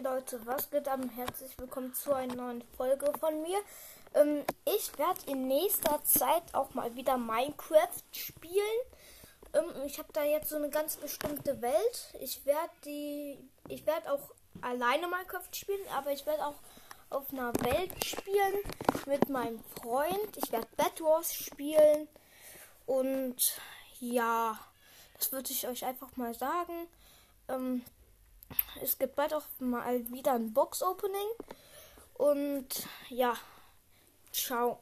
Leute, was geht am Herzlich willkommen zu einer neuen Folge von mir. Ähm, ich werde in nächster Zeit auch mal wieder Minecraft spielen. Ähm, ich habe da jetzt so eine ganz bestimmte Welt. Ich werde die, ich werde auch alleine Minecraft spielen, aber ich werde auch auf einer Welt spielen mit meinem Freund. Ich werde Bad Wars spielen und ja, das würde ich euch einfach mal sagen. Ähm, es gibt bald auch mal wieder ein Box-Opening. Und ja, ciao.